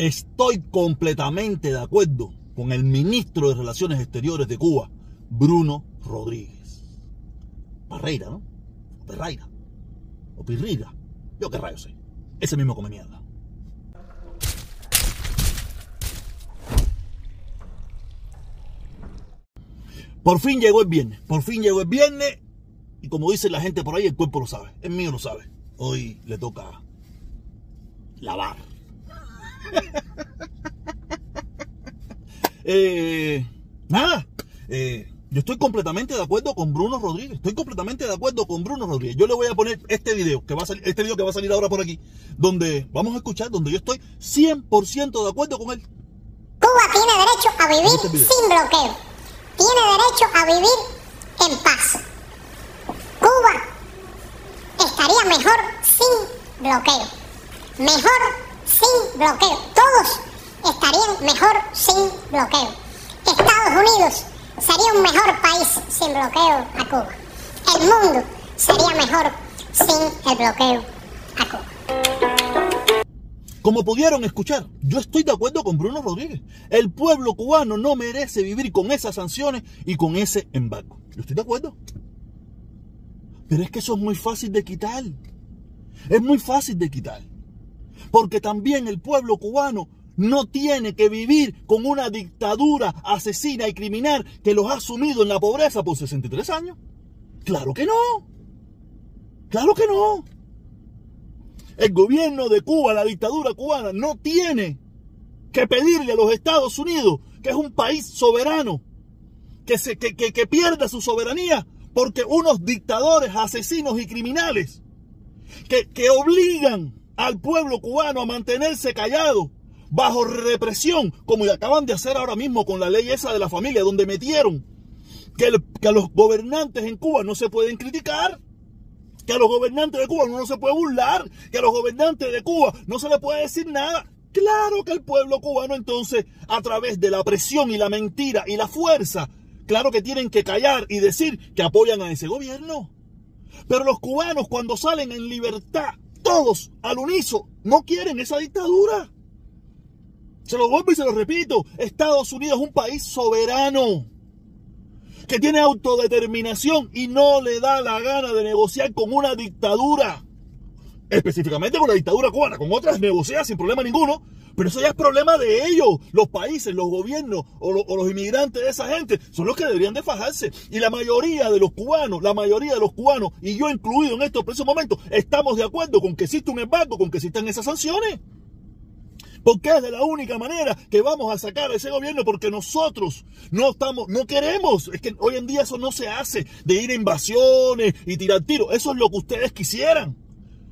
Estoy completamente de acuerdo con el ministro de Relaciones Exteriores de Cuba, Bruno Rodríguez. Parreira, ¿no? O Perraira. O Pirriga. Yo qué rayos sé. Ese mismo come mierda. Por fin llegó el viernes. Por fin llegó el viernes. Y como dice la gente por ahí, el cuerpo lo sabe. El mío lo sabe. Hoy le toca lavar. eh, nada. Eh, yo estoy completamente de acuerdo con Bruno Rodríguez. Estoy completamente de acuerdo con Bruno Rodríguez. Yo le voy a poner este video que va a salir, este video que va a salir ahora por aquí, donde vamos a escuchar, donde yo estoy 100% de acuerdo con él. Cuba tiene derecho a vivir sin bloqueo. Tiene derecho a vivir en paz. Cuba estaría mejor sin bloqueo. Mejor sin bloqueo. Todos estarían mejor sin bloqueo. Estados Unidos sería un mejor país sin bloqueo a Cuba. El mundo sería mejor sin el bloqueo a Cuba. Como pudieron escuchar, yo estoy de acuerdo con Bruno Rodríguez. El pueblo cubano no merece vivir con esas sanciones y con ese embargo. Yo estoy de acuerdo. Pero es que eso es muy fácil de quitar. Es muy fácil de quitar. Porque también el pueblo cubano no tiene que vivir con una dictadura asesina y criminal que los ha sumido en la pobreza por 63 años. Claro que no. Claro que no. El gobierno de Cuba, la dictadura cubana, no tiene que pedirle a los Estados Unidos, que es un país soberano, que, se, que, que pierda su soberanía porque unos dictadores asesinos y criminales que, que obligan al pueblo cubano a mantenerse callado bajo represión, como acaban de hacer ahora mismo con la ley esa de la familia, donde metieron que, que, a los gobernantes en Cuba no se pueden criticar, que a los gobernantes de Cuba no se puede burlar, que a los gobernantes de Cuba no se le puede decir nada. Claro que el pueblo cubano entonces, a través de la presión y la mentira y la fuerza, claro que tienen que callar y decir que apoyan a ese gobierno. Pero los cubanos cuando salen en libertad, todos al uniso, no quieren esa dictadura. Se lo vuelvo y se lo repito, Estados Unidos es un país soberano, que tiene autodeterminación y no le da la gana de negociar con una dictadura. Específicamente con la dictadura cubana, con otras negocia sin problema ninguno, pero eso ya es problema de ellos. Los países, los gobiernos o, o, los inmigrantes de esa gente son los que deberían de fajarse. Y la mayoría de los cubanos, la mayoría de los cubanos, y yo incluido en estos precisos momentos, estamos de acuerdo con que existe un embargo, con que existan esas sanciones. Porque es de la única manera que vamos a sacar a ese gobierno porque nosotros no estamos, no queremos. Es que hoy en día eso no se hace de ir a invasiones y tirar tiros. Eso es lo que ustedes quisieran.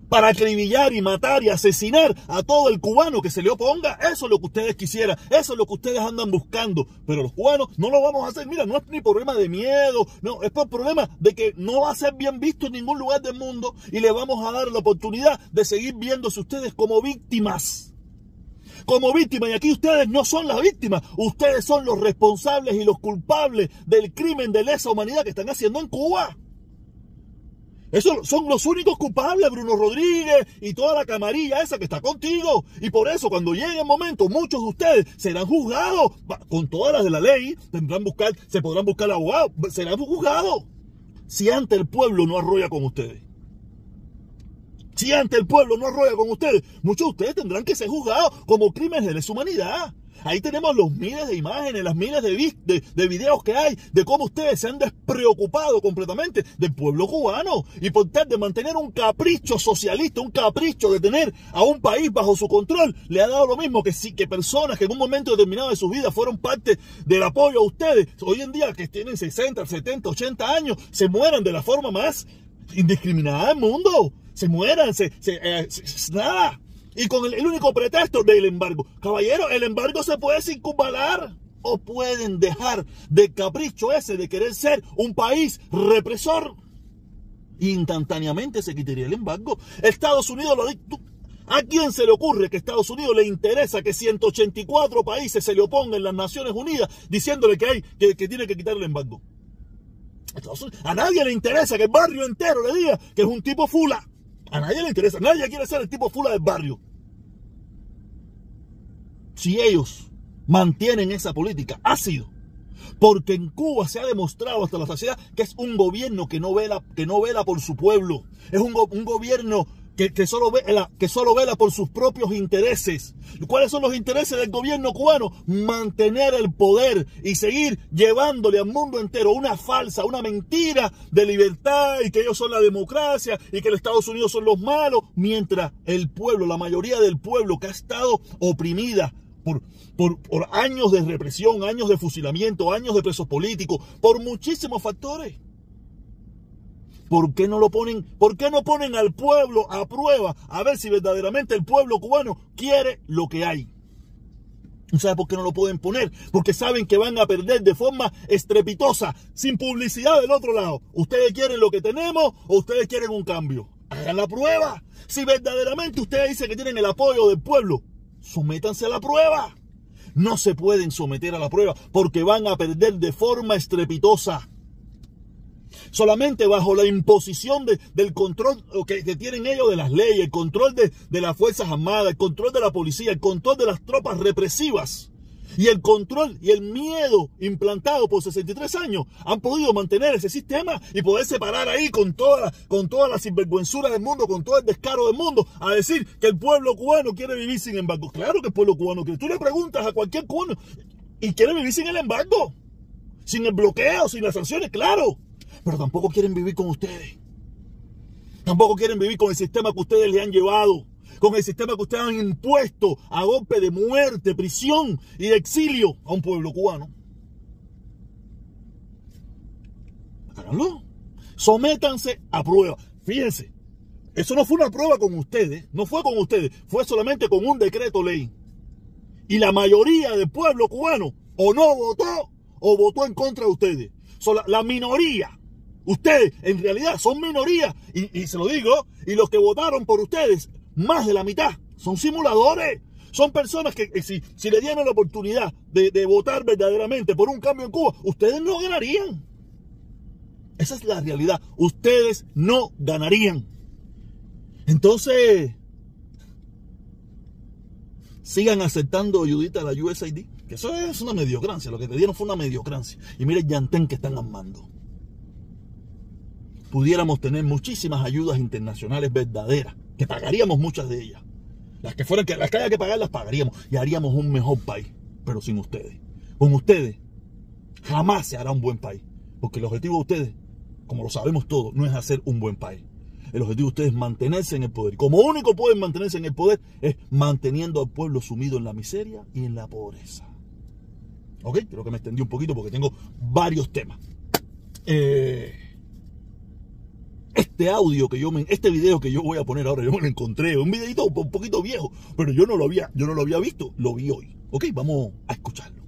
Para acribillar y matar y asesinar a todo el cubano que se le oponga. Eso es lo que ustedes quisieran. Eso es lo que ustedes andan buscando. Pero los cubanos no lo vamos a hacer. Mira, no es ni problema de miedo. No, es por problema de que no va a ser bien visto en ningún lugar del mundo. Y le vamos a dar la oportunidad de seguir viéndose ustedes como víctimas como víctimas. Y aquí ustedes no son las víctimas, ustedes son los responsables y los culpables del crimen de lesa humanidad que están haciendo en Cuba. Esos son los únicos culpables, Bruno Rodríguez y toda la camarilla esa que está contigo. Y por eso, cuando llegue el momento, muchos de ustedes serán juzgados con todas las de la ley. Tendrán buscar, se podrán buscar abogados, serán juzgados. Si ante el pueblo no arrolla con ustedes. Si ante el pueblo no arrolla con ustedes, muchos de ustedes tendrán que ser juzgados como crímenes de lesa humanidad. Ahí tenemos los miles de imágenes, las miles de, de, de, videos que hay de cómo ustedes se han despreocupado completamente del pueblo cubano y por tal de mantener un capricho socialista, un capricho de tener a un país bajo su control, le ha dado lo mismo que, que personas que en un momento determinado de su vida fueron parte del apoyo a ustedes, hoy en día que tienen 60, 70, 80 años, se mueran de la forma más indiscriminada del mundo se mueran, se, se, eh, se nada. Y con el, único pretexto del embargo. Caballero, el embargo se puede circunvalar. O pueden dejar de capricho ese de querer ser un país represor. Instantáneamente se quitaría el embargo. Estados Unidos lo ¿A quién se le ocurre que a Estados Unidos le interesa que 184 países se le opongan en las Naciones Unidas diciéndole que, hay, que tiene que quitar el embargo? A nadie le interesa que el barrio entero le diga que es un tipo fula. A nadie le interesa. Nadie quiere ser el tipo fula del barrio. si ellos mantienen esa política, ha sido porque en Cuba se ha demostrado hasta la saciedad que es un gobierno que no vela, que no vela por su pueblo. Es un, un gobierno que, solo vela, que solo vela por sus propios intereses. ¿Cuáles son los intereses del gobierno cubano? Mantener el poder y seguir llevándole al mundo entero una falsa, una mentira de libertad y que ellos son la democracia y que los Estados Unidos son los malos, mientras el pueblo, la mayoría del pueblo que ha estado oprimida por, por, por años de represión, años de fusilamiento, años de presos políticos, por muchísimos factores ¿Por qué no lo ponen? ¿Por qué no ponen al pueblo a prueba a ver si verdaderamente el pueblo cubano quiere lo que hay? ¿No sabe por qué no lo pueden poner? Porque saben que van a perder de forma estrepitosa, sin publicidad del otro lado. ¿Ustedes quieren lo que tenemos o ustedes quieren un cambio? Hagan la prueba. Si verdaderamente ustedes dicen que tienen el apoyo del pueblo, sométanse a la prueba. No se pueden someter a la prueba porque van a perder de forma estrepitosa solamente bajo la imposición del control que, tienen ellos de las leyes, el control de, las Fuerzas Armadas, el control de la policía, el control de las tropas represivas y el control y el miedo implantado por 63 años han podido mantener ese sistema y poder separar ahí con toda, con toda la sinvergüenzura del mundo, con todo el descaro del mundo, a decir que el pueblo cubano quiere vivir sin embargo. Claro que el pueblo cubano quiere. Tú le preguntas a cualquier cubano y quiere vivir sin el embargo, sin el bloqueo, sin las sanciones, claro pero tampoco quieren vivir con ustedes. Tampoco quieren vivir con el sistema que ustedes le han llevado, con el sistema que ustedes han impuesto a golpe de muerte, prisión y exilio a un pueblo cubano. Háganlo. Sométanse a prueba. Fíjense, eso no fue una prueba con ustedes, no fue con ustedes, fue solamente con un decreto ley. Y la mayoría del pueblo cubano o no votó o votó en contra de ustedes. la minoría Ustedes en realidad son minoría. Y, se lo digo, y los que votaron por ustedes, más de la mitad, son simuladores. Son personas que, si, si, le dieran la oportunidad de, votar verdaderamente por un cambio en Cuba, ustedes no ganarían. Esa es la realidad. Ustedes no ganarían. Entonces, sigan aceptando ayudita a la USAID. Que eso es una mediocrancia. Lo que te dieron fue una mediocrancia. Y mire el llantén que están armando pudiéramos tener muchísimas ayudas internacionales verdaderas, que pagaríamos muchas de ellas. Las que fueran que las que haya que pagar las pagaríamos y haríamos un mejor país, pero sin ustedes. Con ustedes jamás se hará un buen país, porque el objetivo de ustedes, como lo sabemos todos, no es hacer un buen país. El objetivo de ustedes es mantenerse en el poder. Como único pueden mantenerse en el poder es manteniendo al pueblo sumido en la miseria y en la pobreza. ¿Ok? Creo que me extendí un poquito porque tengo varios temas. Eh, este audio que yo me, este video que yo voy a poner ahora, yo me lo encontré, un videito un poquito viejo, pero yo no lo había, yo no lo había visto, lo vi hoy. Ok, vamos a escucharlo.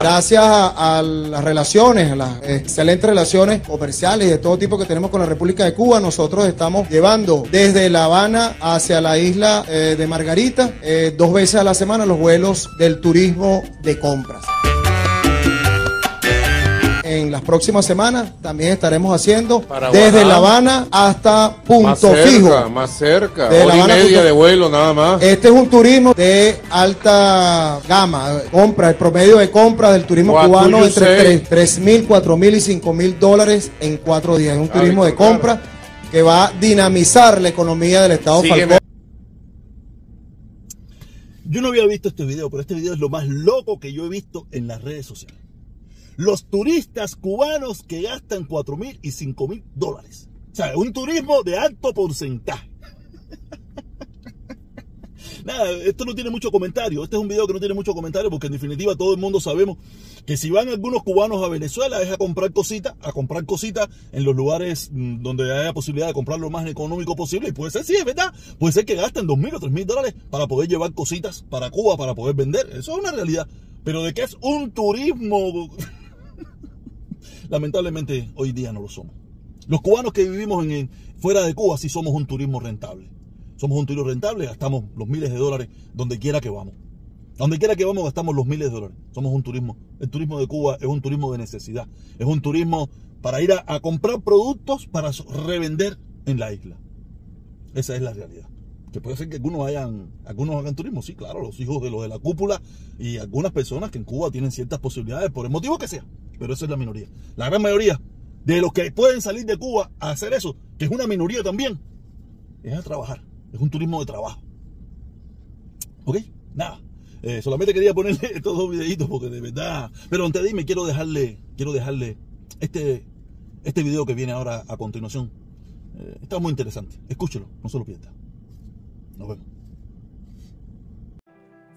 Gracias a, las relaciones, a las excelentes relaciones comerciales de todo tipo que tenemos con la República de Cuba, nosotros estamos llevando desde La Habana hacia la isla eh, de Margarita eh, dos veces a la semana los vuelos del turismo de compras en las próximas semanas también estaremos haciendo desde La Habana hasta Punto más cerca, Fijo. Más cerca, de hora y media de vuelo nada más. Este es un turismo de alta gama, compra, el promedio de compra del turismo cubano entre 3 mil, 4 mil y 5 mil dólares en cuatro días. Es un turismo de compra que va a dinamizar la economía del Estado Falcón. Yo no había visto este video, pero este video es lo más loco que yo he visto en las redes sociales los turistas cubanos que gastan 4 mil y 5 mil dólares. O sea, un turismo de alto porcentaje. Nada, esto no tiene mucho comentario. Este es un video que no tiene mucho comentario porque en definitiva todo el mundo sabemos que si van algunos cubanos a Venezuela es a comprar cositas, a comprar cositas en los lugares mm, donde haya posibilidad de comprar lo más económico posible. Y puede ser, sí, es verdad. Puede ser que gasten 2 mil o 3 mil dólares para poder llevar cositas para Cuba, para poder vender. Eso es una realidad. Pero de que es un turismo Lamentablemente hoy día no lo somos. Los cubanos que vivimos fuera de Cuba sí somos un turismo rentable. Somos un turismo rentable, gastamos los miles de dólares donde quiera que vamos. Donde quiera que vamos gastamos los miles de dólares. Somos un turismo. El turismo de Cuba es un turismo de necesidad. Es un turismo para ir a, comprar productos para revender en la isla. Esa es la realidad. Que puede ser que algunos hayan, algunos hagan turismo, sí, claro, los hijos de los de la cúpula y algunas personas que en Cuba tienen ciertas posibilidades, por el motivo que sea, pero esa es la minoría. La gran mayoría de los que pueden salir de Cuba a hacer eso, que es una minoría también, es a trabajar, es un turismo de trabajo. ¿Ok? Nada. Eh, solamente quería ponerle estos dos videitos porque de verdad. Pero antes de irme quiero dejarle, quiero dejarle este, este video que viene ahora a continuación. Eh, está muy interesante. Escúchelo, no se lo pierda. Nos vemos.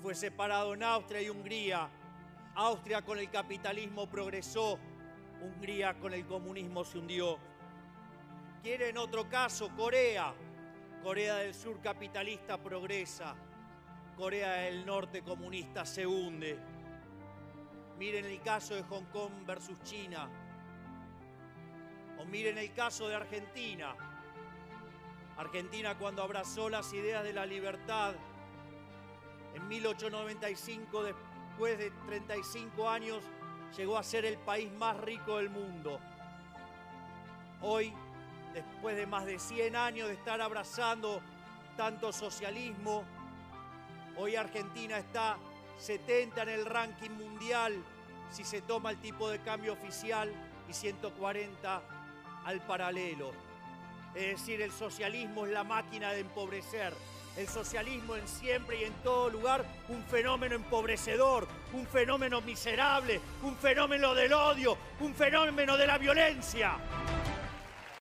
Fue separado en Austria y Hungría. Austria con el capitalismo progresó. Hungría con el comunismo se hundió. Quiere en otro caso Corea. Corea del Sur capitalista progresa. Corea del Norte comunista se hunde. Miren el caso de Hong Kong versus China. O miren el caso de Argentina. Argentina cuando abrazó las ideas de la libertad en 1895, después de 35 años, llegó a ser el país más rico del mundo. Hoy, después de más de 100 años de estar abrazando tanto socialismo, Hoy Argentina está 70 en el ranking mundial si se toma el tipo de cambio oficial y 140 al paralelo. Es decir, el socialismo es la máquina de empobrecer. El socialismo en siempre y en todo lugar un fenómeno empobrecedor, un fenómeno miserable, un fenómeno del odio, un fenómeno de la violencia.